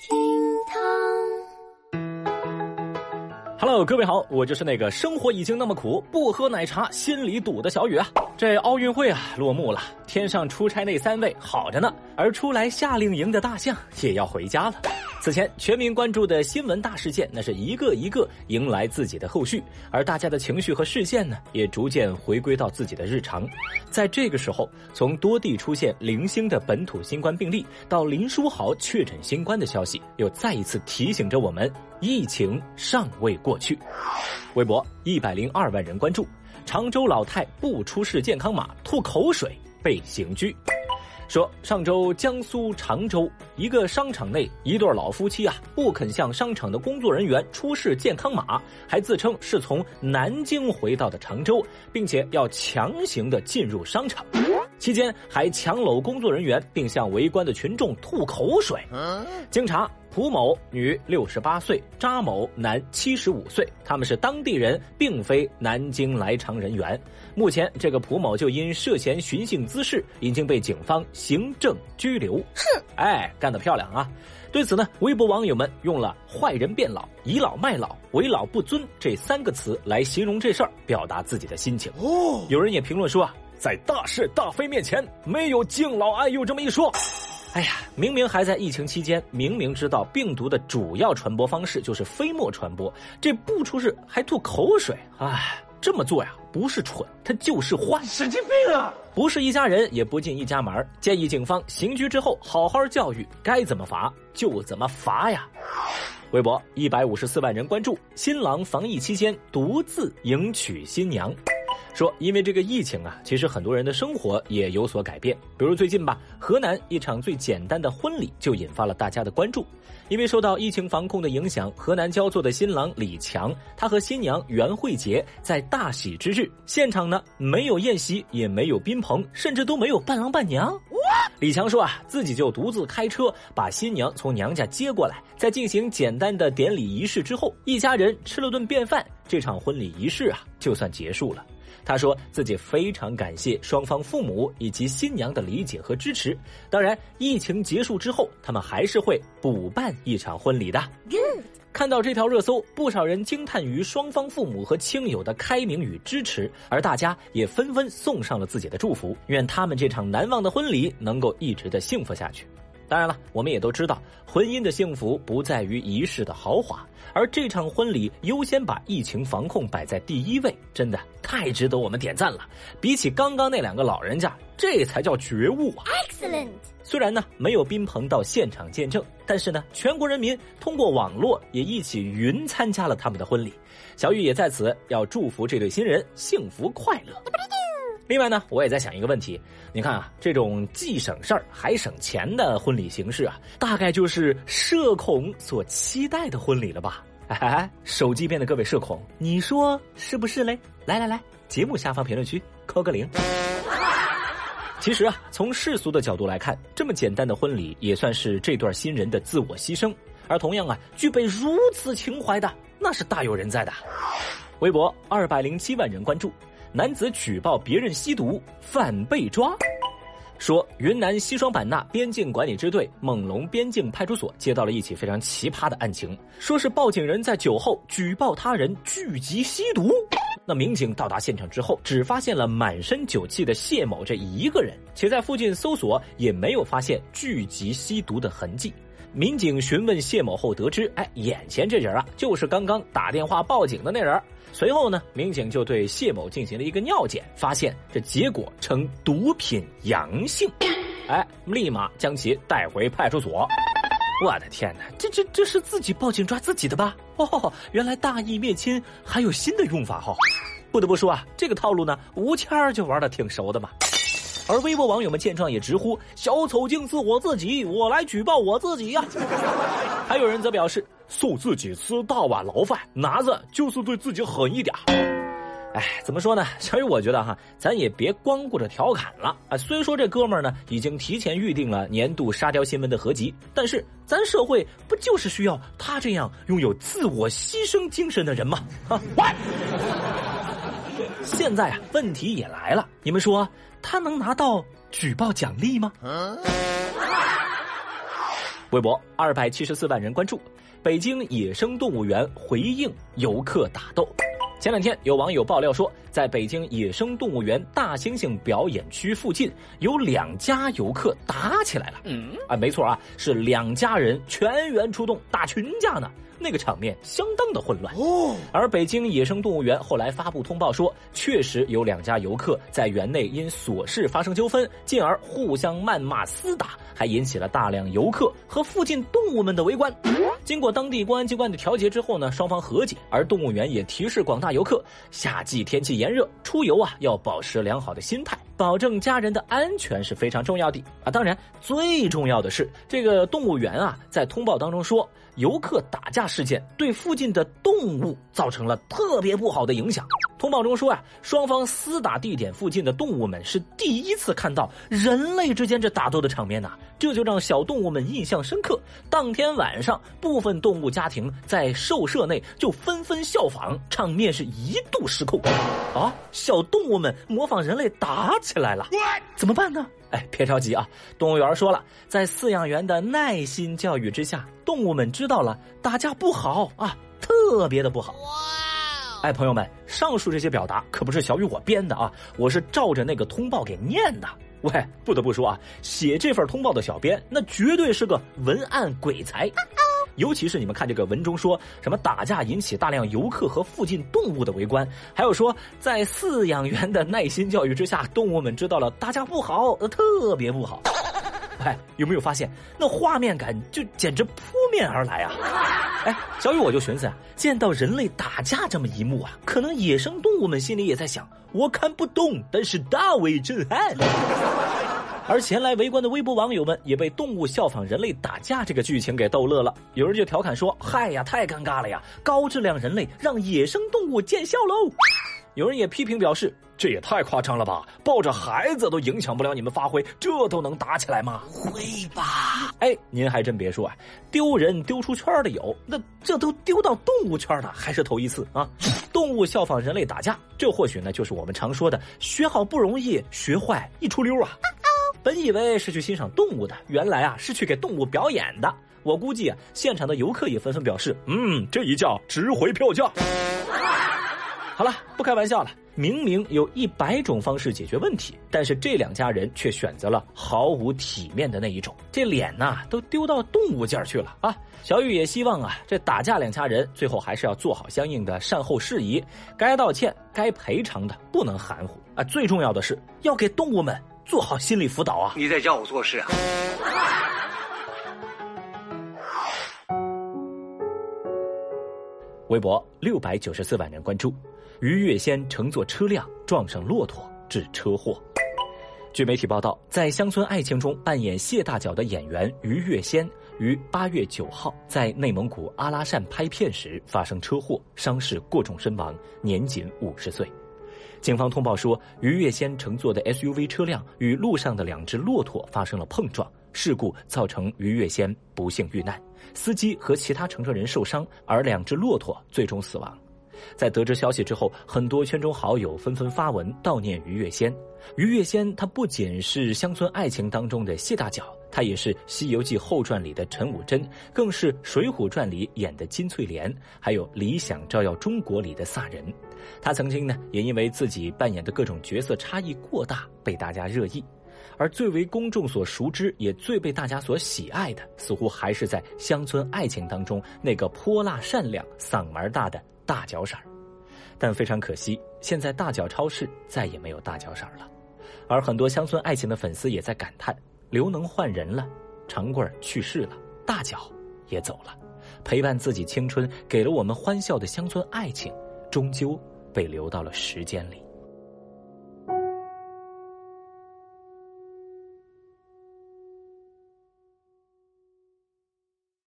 厅堂。Hello，各位好，我就是那个生活已经那么苦，不喝奶茶心里堵的小雨啊。这奥运会啊落幕了，天上出差那三位好着呢，而出来夏令营的大象也要回家了。此前全民关注的新闻大事件，那是一个一个迎来自己的后续，而大家的情绪和视线呢，也逐渐回归到自己的日常。在这个时候，从多地出现零星的本土新冠病例，到林书豪确诊新冠的消息，又再一次提醒着我们，疫情尚未过去。微博一百零二万人关注，常州老太不出示健康码吐口水被刑拘。说上周江苏常州一个商场内，一对老夫妻啊不肯向商场的工作人员出示健康码，还自称是从南京回到的常州，并且要强行的进入商场，期间还强搂工作人员，并向围观的群众吐口水。经查，蒲某女，六十八岁；扎某男，七十五岁。他们是当地人，并非南京来常人员。目前，这个蒲某就因涉嫌寻衅滋事，已经被警方行政拘留。哼，哎，干得漂亮啊！对此呢，微博网友们用了“坏人变老”、“倚老卖老”、“为老不尊”这三个词来形容这事儿，表达自己的心情。哦，有人也评论说啊，在大是大非面前，没有敬老爱幼这么一说。哎呀，明明还在疫情期间，明明知道病毒的主要传播方式就是飞沫传播，这不出事还吐口水，哎，这么做呀，不是蠢，他就是坏，神经病啊！不是一家人，也不进一家门儿建议警方刑拘之后好好教育，该怎么罚就怎么罚呀。微博一百五十四万人关注，新郎防疫期间独自迎娶新娘。说，因为这个疫情啊，其实很多人的生活也有所改变。比如最近吧，河南一场最简单的婚礼就引发了大家的关注。因为受到疫情防控的影响，河南焦作的新郎李强，他和新娘袁慧杰在大喜之日，现场呢没有宴席，也没有宾朋，甚至都没有伴郎伴娘。李强说啊，自己就独自开车把新娘从娘家接过来，在进行简单的典礼仪式之后，一家人吃了顿便饭，这场婚礼仪式啊就算结束了。他说自己非常感谢双方父母以及新娘的理解和支持。当然，疫情结束之后，他们还是会补办一场婚礼的。看到这条热搜，不少人惊叹于双方父母和亲友的开明与支持，而大家也纷纷送上了自己的祝福，愿他们这场难忘的婚礼能够一直的幸福下去。当然了，我们也都知道，婚姻的幸福不在于仪式的豪华，而这场婚礼优先把疫情防控摆在第一位，真的太值得我们点赞了。比起刚刚那两个老人家，这才叫觉悟啊！Excellent，虽然呢没有宾朋到现场见证，但是呢，全国人民通过网络也一起云参加了他们的婚礼。小雨也在此要祝福这对新人幸福快乐。另外呢，我也在想一个问题，你看啊，这种既省事儿还省钱的婚礼形式啊，大概就是社恐所期待的婚礼了吧？哎，手机边的各位社恐，你说是不是嘞？来来来，节目下方评论区扣个零。其实啊，从世俗的角度来看，这么简单的婚礼也算是这对新人的自我牺牲。而同样啊，具备如此情怀的，那是大有人在的。微博二百零七万人关注，男子举报别人吸毒，反被抓。说云南西双版纳边境管理支队猛龙边境派出所接到了一起非常奇葩的案情，说是报警人在酒后举报他人聚集吸毒。那民警到达现场之后，只发现了满身酒气的谢某这一个人，且在附近搜索也没有发现聚集吸毒的痕迹。民警询问谢某后得知，哎，眼前这人啊，就是刚刚打电话报警的那人。随后呢，民警就对谢某进行了一个尿检，发现这结果呈毒品阳性，哎，立马将其带回派出所。我的天哪，这这这是自己报警抓自己的吧？哦，原来大义灭亲还有新的用法哈、哦！不得不说啊，这个套路呢，吴谦儿就玩的挺熟的嘛。而微博网友们见状也直呼：“小丑竟是我自己，我来举报我自己呀！”还有人则表示：“送自己吃大碗牢饭，拿着就是对自己狠一点。”哎，怎么说呢？小雨，我觉得哈，咱也别光顾着调侃了啊。虽说这哥们儿呢已经提前预定了年度沙雕新闻的合集，但是咱社会不就是需要他这样拥有自我牺牲精神的人吗？啊，现在啊，问题也来了，你们说他能拿到举报奖励吗？微博二百七十四万人关注，北京野生动物园回应游客打斗。前两天有网友爆料说，在北京野生动物园大猩猩表演区附近，有两家游客打起来了。嗯，啊，没错啊，是两家人全员出动打群架呢。那个场面相当的混乱哦。而北京野生动物园后来发布通报说，确实有两家游客在园内因琐事发生纠纷，进而互相谩骂厮打，还引起了大量游客和附近动物们的围观。经过当地公安机关的调解之后呢，双方和解。而动物园也提示广大游客，夏季天气炎热，出游啊要保持良好的心态，保证家人的安全是非常重要的啊。当然，最重要的是这个动物园啊，在通报当中说。游客打架事件对附近的动物造成了特别不好的影响。通报中说啊，双方厮打地点附近的动物们是第一次看到人类之间这打斗的场面呐，这就让小动物们印象深刻。当天晚上，部分动物家庭在兽舍内就纷纷效仿，场面是一度失控。啊，小动物们模仿人类打起来了，怎么办呢？哎，别着急啊！动物园说了，在饲养员的耐心教育之下，动物们知道了打架不好啊，特别的不好。哇！哎，朋友们，上述这些表达可不是小雨我编的啊，我是照着那个通报给念的。喂，不得不说啊，写这份通报的小编那绝对是个文案鬼才。尤其是你们看这个文中说什么打架引起大量游客和附近动物的围观，还有说在饲养员的耐心教育之下，动物们知道了打架不好，特别不好。哎，有没有发现那画面感就简直扑面而来啊？哎，小雨我就寻思啊，见到人类打架这么一幕啊，可能野生动物们心里也在想：我看不懂，但是大为震撼。而前来围观的微博网友们也被动物效仿人类打架这个剧情给逗乐了。有人就调侃说：“嗨呀，太尴尬了呀！高质量人类让野生动物见笑喽。”有人也批评表示：“这也太夸张了吧！抱着孩子都影响不了你们发挥，这都能打起来吗？”会吧？哎，您还真别说啊，丢人丢出圈的有，那这都丢到动物圈了还是头一次啊！动物效仿人类打架，这或许呢就是我们常说的“学好不容易，学坏一出溜啊”。本以为是去欣赏动物的，原来啊是去给动物表演的。我估计啊，现场的游客也纷纷表示：“嗯，这一叫值回票价。”好了，不开玩笑了。明明有一百种方式解决问题，但是这两家人却选择了毫无体面的那一种，这脸呐都丢到动物界去了啊！小雨也希望啊，这打架两家人最后还是要做好相应的善后事宜，该道歉、该赔偿的不能含糊啊！最重要的是要给动物们。做好心理辅导啊！你在教我做事啊！微博六百九十四万人关注，于月仙乘坐车辆撞上骆驼致车祸。据媒体报道，在《乡村爱情》中扮演谢大脚的演员于月仙于八月九号在内蒙古阿拉善拍片时发生车祸，伤势过重身亡，年仅五十岁。警方通报说，于月仙乘坐的 SUV 车辆与路上的两只骆驼发生了碰撞，事故造成于月仙不幸遇难，司机和其他乘车人受伤，而两只骆驼最终死亡。在得知消息之后，很多圈中好友纷纷发文悼念于月仙。于月仙，他不仅是《乡村爱情》当中的谢大脚，他也是《西游记后传》里的陈武贞，更是《水浒传》里演的金翠莲，还有《理想照耀中国》里的萨仁。他曾经呢，也因为自己扮演的各种角色差异过大，被大家热议。而最为公众所熟知，也最被大家所喜爱的，似乎还是在《乡村爱情》当中那个泼辣善良、嗓门大的大脚婶儿。但非常可惜，现在大脚超市再也没有大脚婶儿了。而很多《乡村爱情》的粉丝也在感叹：刘能换人了，长棍去世了，大脚也走了，陪伴自己青春、给了我们欢笑的乡村爱情，终究被留到了时间里。